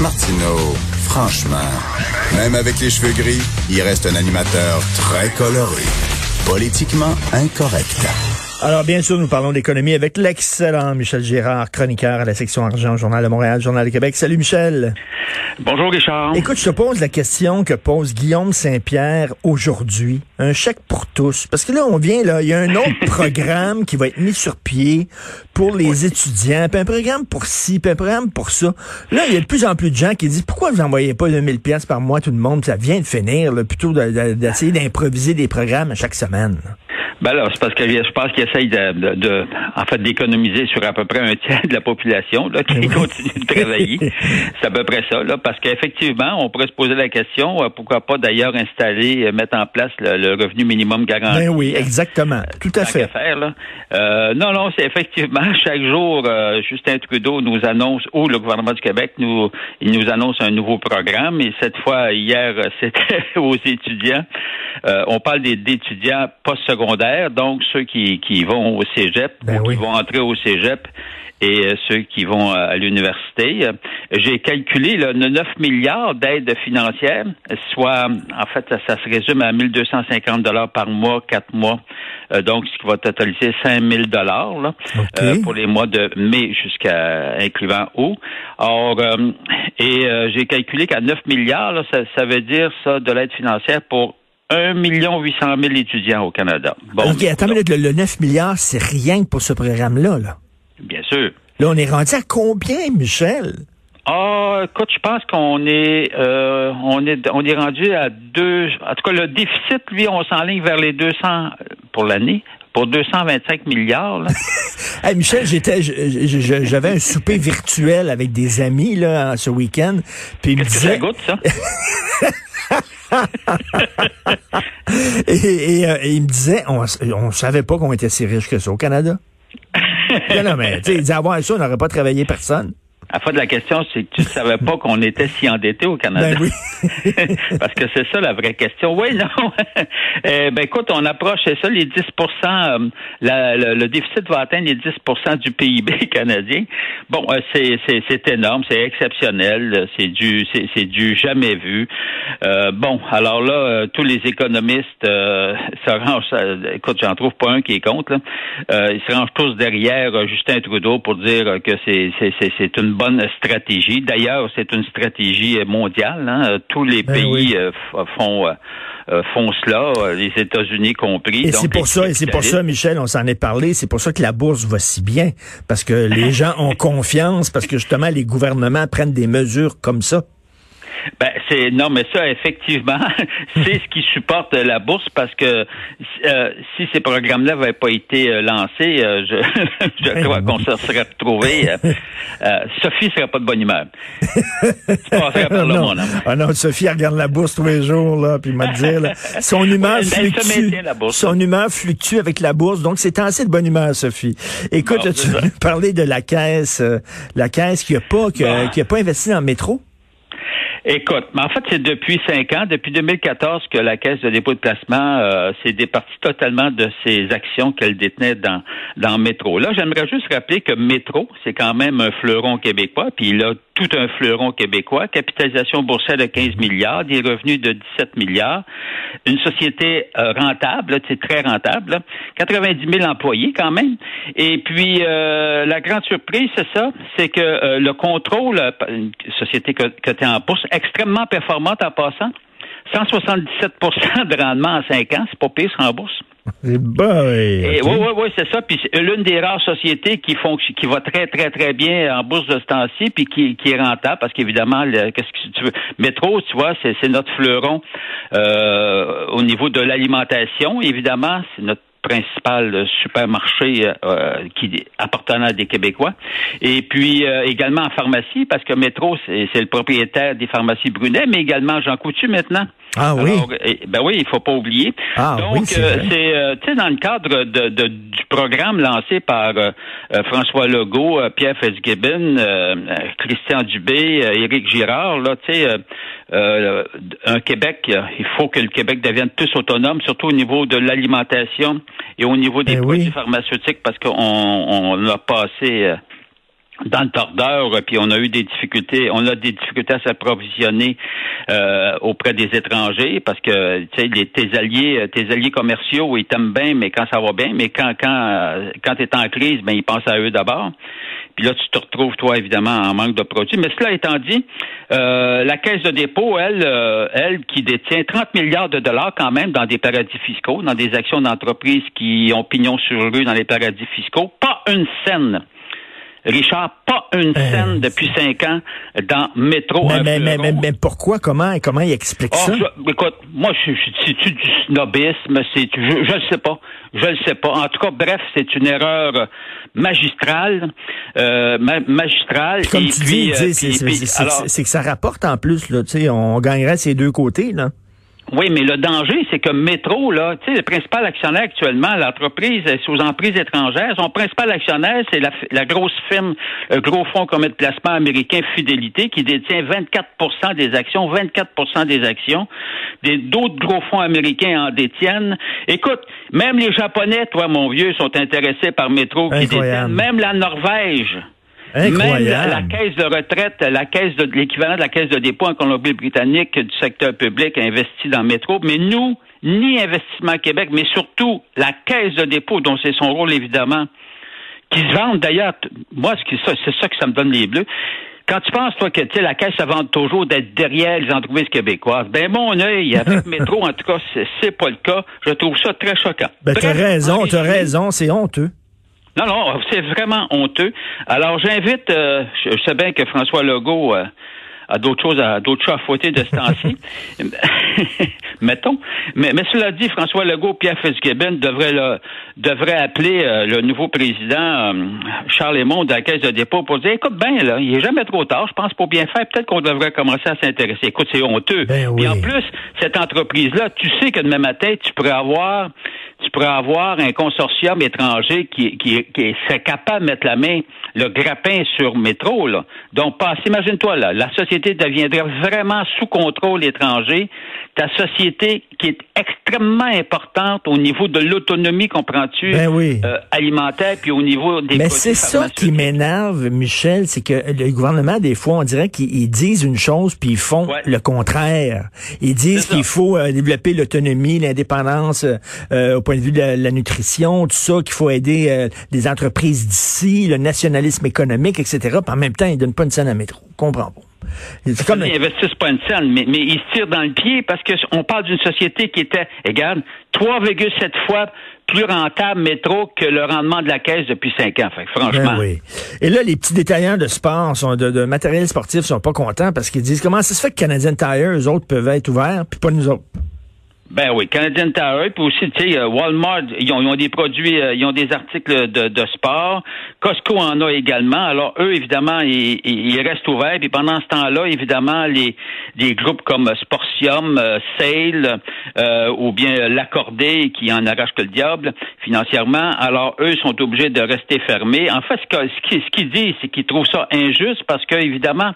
Martineau, franchement, même avec les cheveux gris, il reste un animateur très coloré, politiquement incorrect. Alors, bien sûr, nous parlons d'économie avec l'excellent Michel Girard, chroniqueur à la section argent, Journal de Montréal, Journal de Québec. Salut, Michel. Bonjour, Richard. Écoute, je te pose la question que pose Guillaume Saint-Pierre aujourd'hui. Un chèque pour tous. Parce que là, on vient, là, il y a un autre programme qui va être mis sur pied pour les étudiants, puis un programme pour ci, puis un programme pour ça. Là, il y a de plus en plus de gens qui disent, pourquoi vous n'envoyez pas 2000 pièces par mois tout le monde? Ça vient de finir, là, plutôt d'essayer d'improviser des programmes à chaque semaine. Ben là, c'est parce que je pense qu'ils essayent de, de, en fait, d'économiser sur à peu près un tiers de la population là, qui continue de travailler. c'est à peu près ça, là, parce qu'effectivement, on pourrait se poser la question, euh, pourquoi pas d'ailleurs installer, euh, mettre en place le, revenu minimum garanti. Ben oui, exactement, tout à fait. faire, là. Euh, non, non, c'est effectivement chaque jour, Justin Trudeau nous annonce, ou le gouvernement du Québec nous, il nous annonce un nouveau programme. Et cette fois, hier, c'était aux étudiants. on parle d'étudiants postsecondaires donc ceux qui, qui vont au cégep ben ou qui vont entrer au cégep et euh, ceux qui vont à l'université. J'ai calculé le 9 milliards d'aides financières, soit, en fait, ça, se résume à 1250 dollars par mois, quatre mois, euh, donc ce qui va totaliser 5000 dollars euh, pour les mois de mai jusqu'à incluant août. Or, et j'ai calculé qu'à 9 milliards, ça, ça veut dire ça de l'aide financière pour 1 million 800 000 étudiants au Canada. Bon, OK, attends, le, le 9 milliards, c'est rien pour ce programme-là. Là. Bien sûr. Là, on est rendu à combien, Michel? Ah, écoute, je pense qu'on est, euh, on est, on est rendu à deux. En tout cas, le déficit, lui, on s'enligne vers les 200 pour l'année, pour 225 milliards. Là. hey, Michel, j'étais, j'avais un souper virtuel avec des amis là ce week-end, puis ils me disaient. Que ça goûte ça? et, euh, et, il me disait, on, on savait pas qu'on était si riche que ça au Canada. non, mais, tu sais, il disait, avoir ça, on n'aurait pas travaillé personne. À fois de la question, c'est que tu ne savais pas qu'on était si endetté au Canada. Ben oui. Parce que c'est ça la vraie question. Oui, non. eh, ben écoute, on approche, c'est ça, les 10 euh, la, le, déficit va atteindre les 10% du PIB canadien. Bon, euh, c'est énorme, c'est exceptionnel, c'est du c'est du jamais vu. Euh, bon, alors là, euh, tous les économistes se rangent, écoute, j'en trouve pas un qui est contre, là. ils se rangent tous derrière Justin Trudeau pour dire que c'est une bonne stratégie. D'ailleurs, c'est une stratégie mondiale. Hein. Tous les ben pays euh, font euh, font cela, les États-Unis compris. Et c'est pour ça, et c'est pour ça, Michel, on s'en est parlé, c'est pour ça que la bourse va si bien, parce que les gens ont confiance, parce que justement les gouvernements prennent des mesures comme ça. Ben c'est non, mais ça effectivement, c'est ce qui supporte la bourse parce que euh, si ces programmes-là n'avaient pas été euh, lancés, euh, je, je ben crois qu'on se serait retrouvé. Sophie serait pas de bonne humeur. non. Ah non, Sophie regarde la bourse tous les jours là, puis m'a dit son humeur fluctue, son humeur fluctue avec la bourse, donc c'est assez de bonne humeur, Sophie. Écoute, tu veux parler de la caisse, la caisse qui a pas qui a, qui a pas investi dans le métro? Écoute, mais en fait, c'est depuis cinq ans, depuis 2014, que la Caisse de dépôt de placement euh, s'est départie totalement de ses actions qu'elle détenait dans, dans Métro. Là, j'aimerais juste rappeler que Métro, c'est quand même un fleuron québécois, puis il tout un fleuron québécois, capitalisation boursière de 15 milliards, des revenus de 17 milliards, une société euh, rentable, c'est très rentable, 90 000 employés quand même. Et puis, euh, la grande surprise, c'est ça, c'est que euh, le contrôle, une société cotée en bourse, extrêmement performante en passant. 177% de rendement en 5 ans, c'est pas pire en bourse. Oui, oui, oui, c'est ça. Puis c'est l'une des rares sociétés qui font, qui va très, très, très bien en bourse de ce temps-ci, puis qui, qui est rentable, parce qu'évidemment, qu'est-ce que tu veux? Métro, tu vois, c'est notre fleuron euh, au niveau de l'alimentation. Évidemment, c'est notre principal supermarché euh, qui appartenant à des Québécois. Et puis euh, également en pharmacie, parce que Métro, c'est le propriétaire des pharmacies Brunet, mais également Jean Coutu maintenant. Ah oui. ben oui, il faut pas oublier. Ah, Donc, c'est euh, tu sais, dans le cadre de, de, du programme lancé par François Legault, Pierre Fitzgibbon, Christian Dubé, Éric Girard, là, tu sais, un Québec, il faut que le Québec devienne plus autonome, surtout au niveau de l'alimentation et au niveau des ben produits pharmaceutiques parce qu'on on a passé dans le tordeur, puis on a eu des difficultés, on a des difficultés à s'approvisionner euh, auprès des étrangers parce que tu sais tes alliés, tes alliés commerciaux, ils t'aiment bien, mais quand ça va bien, mais quand quand quand t'es en crise, ben ils pensent à eux d'abord. Puis là, tu te retrouves, toi, évidemment, en manque de produits. Mais cela étant dit, euh, la Caisse de dépôt, elle, euh, elle, qui détient 30 milliards de dollars quand même dans des paradis fiscaux, dans des actions d'entreprises qui ont pignon sur rue dans les paradis fiscaux, pas une scène Richard, pas une euh. scène depuis cinq ans dans Métro. Mais, mais, mais, mais, pourquoi? Comment, comment il explique oh, ça? écoute, moi, c'est-tu du snobisme? C'est, je ne sais pas. Je ne sais pas. En tout cas, bref, c'est une erreur magistrale. Euh, magistrale. comme tu dis, euh, c'est que ça rapporte en plus. Là, on gagnerait ces deux côtés. là. Oui, mais le danger, c'est que Métro, là, tu sais, le principal actionnaire actuellement, l'entreprise est sous emprise étrangère. Son principal actionnaire, c'est la, grosse firme, le gros fonds commun de placement américain Fidélité, qui détient 24% des actions, 24% des actions. D'autres gros fonds américains en détiennent. Écoute, même les Japonais, toi, mon vieux, sont intéressés par Métro, qui détiennent. Même la Norvège. Même la, caisse de retraite, la caisse de l'équivalent de la caisse de dépôt en Colombie-Britannique du secteur public a investi dans Métro, mais nous, ni Investissement Québec, mais surtout la caisse de dépôt, dont c'est son rôle évidemment, qui se vendent d'ailleurs, moi, c'est ça que ça me donne les bleus. Quand tu penses, toi, que la caisse se vend toujours d'être derrière les entreprises québécoises, ben mon œil, avec Métro, en tout cas, c'est pas le cas. Je trouve ça très choquant. Ben, t'as raison, t'as raison, c'est honteux. Non, non, c'est vraiment honteux. Alors, j'invite, euh, je, sais bien que François Legault euh, a d'autres choses, à d'autres choses à fouetter de ce temps-ci. Mettons. Mais, mais cela dit, François Legault, Pierre Fitzgibbon devrait, le, devrait appeler euh, le nouveau président Charles Lemond de la Caisse de dépôt pour dire, écoute, ben là, il est jamais trop tard, je pense pour bien faire, peut-être qu'on devrait commencer à s'intéresser. Écoute, c'est honteux. Ben Et en plus, cette entreprise-là, tu sais que demain matin, tu pourrais avoir tu pourrais avoir un consortium étranger qui, qui, serait capable de mettre la main, le grappin sur métro. Là. Donc, passe, imagine-toi, là, la société deviendrait vraiment sous contrôle étranger. Ta société qui est extrêmement importante au niveau de l'autonomie, comprends-tu, ben oui. euh, alimentaire, puis au niveau des Mais c'est ça qui m'énerve, Michel, c'est que le gouvernement, des fois, on dirait qu'ils disent une chose, puis ils font le contraire. Ils disent qu'il faut euh, développer l'autonomie, l'indépendance euh, au point de vue de la, nutrition, tout ça, qu'il faut aider euh, les entreprises d'ici, le nationalisme économique, etc. Puis en même temps, ils donnent pas une scène à métro. Comprends pas. C'est comme... Ils investissent pas une scène, mais, mais ils se tirent dans le pied parce qu'on parle d'une société qui était, regarde, 3,7 fois plus rentable métro que le rendement de la caisse depuis cinq ans. Fait franchement. Ben oui. Et là, les petits détaillants de sport, sont de, de matériel sportif sont pas contents parce qu'ils disent comment ça se fait que Canadian Tire, eux autres, peuvent être ouverts, puis pas nous autres? Ben oui, Canadian Tire, puis aussi, tu sais, euh, Walmart, ils ont, des produits, euh, ils ont des articles de, de, sport. Costco en a également. Alors, eux, évidemment, ils, restent ouverts. Puis pendant ce temps-là, évidemment, les, les groupes comme Sportium, euh, Sale, ou bien l'Accordé, qui en arrache que le diable financièrement, alors eux sont obligés de rester fermés. En fait, ce qu'ils ce qu'ils disent, c'est qu'ils trouvent ça injuste parce que, évidemment,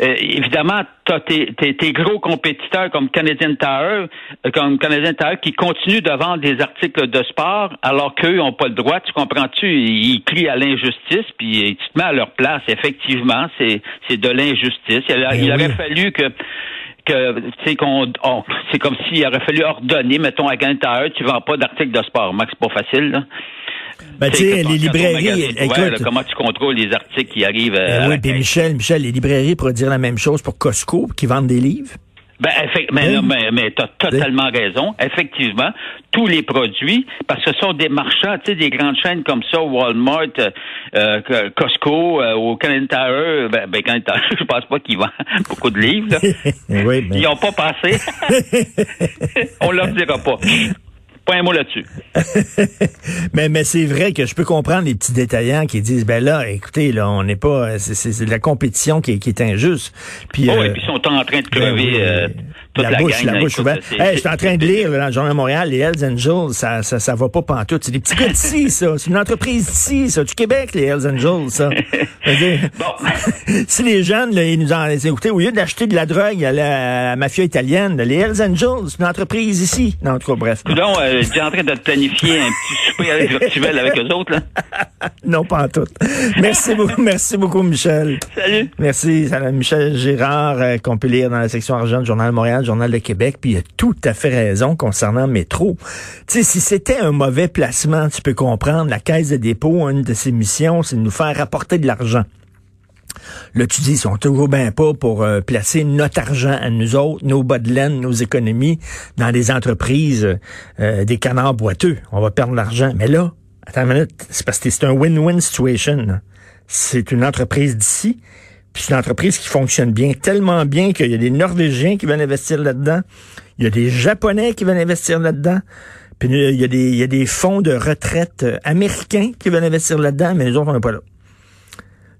euh, évidemment, tes, gros compétiteurs comme Canadian Tire, euh, comme Canadian Tire qui continuent de vendre des articles de sport alors qu'eux n'ont pas le droit. Tu comprends-tu? Ils crient à l'injustice, puis tu te mets à leur place. Effectivement, c'est de l'injustice. Il, ben aurait fallu que que qu'on c'est comme s'il aurait fallu ordonner, mettons à Canadian Tire, tu vends pas d'articles de sport. Max, c'est pas facile. Là. Ben, tu sais, les librairies, écoute, comment tu contrôles les articles qui arrivent euh, ben Oui, puis Michel, Michel, les librairies pourraient dire la même chose pour Costco, qui vendent des livres. Ben, mais, mais, mais tu as totalement raison. Effectivement, tous les produits, parce que ce sont des marchands, tu sais, des grandes chaînes comme ça, Walmart, euh, euh Costco, euh, au Canadian Tire, ben, ben Canadian Tire, je pense pas qu'ils vendent beaucoup de livres. oui, mais... Ils n'ont pas passé. On leur dira pas. Pas un mot là-dessus. mais mais c'est vrai que je peux comprendre les petits détaillants qui disent ben là, écoutez, là, on n'est pas. C'est de la compétition qui, qui est injuste. Puis, oh, et euh, puis ils sont en train de ben crever euh, la, bouche, la bouche ouverte. Hey, je suis en train de lire dans le Journal de Montréal, les Hells Angels, ça, ça, ça va pas pantoute. C'est des petits gars d'ici, ça. C'est une entreprise d'ici, ça. Du Québec, les Hells Angels, ça. bon. si les jeunes, là, ils nous ont écouté, au lieu d'acheter de la drogue à la, mafia italienne, les Hells Angels, c'est une entreprise ici. Non, en tout cas, bref. Donc, es déjà en train de te planifier un petit souper virtuel avec eux autres, là? non, pas en tout. Merci beaucoup, merci beaucoup, Michel. Salut. Merci, Michel Gérard, euh, qu'on peut lire dans la section argent du Journal de Montréal, Journal de Québec, puis il a tout à fait raison concernant Métro. Tu sais, si c'était un mauvais placement, tu peux comprendre, la Caisse de dépôt, une de ses missions, c'est de nous faire rapporter de l'argent. Là, tu dis, ils sont toujours bien pas pour euh, placer notre argent à nous autres, nos bas de laine, nos économies, dans des entreprises, euh, des canards boiteux. On va perdre l'argent. Mais là, attends une minute, c'est parce que c'est un win-win situation. C'est une entreprise d'ici, puis c'est une entreprise qui fonctionne bien, tellement bien qu'il y a des Norvégiens qui veulent investir là-dedans, il y a des Japonais qui veulent investir là-dedans, puis il y, a des, il y a des fonds de retraite euh, américains qui veulent investir là-dedans, mais nous autres, on n'est pas là.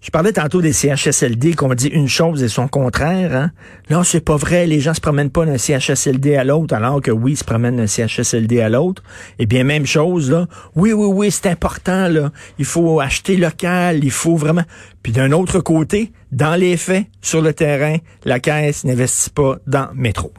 Je parlais tantôt des CHSLD qu'on dit une chose et son contraire. Hein? Non, c'est pas vrai. Les gens se promènent pas d'un CHSLD à l'autre, alors que oui, ils se promènent d'un CHSLD à l'autre. Eh bien, même chose, là. Oui, oui, oui, c'est important, là. Il faut acheter local, il faut vraiment... Puis d'un autre côté, dans les faits, sur le terrain, la Caisse n'investit pas dans métro.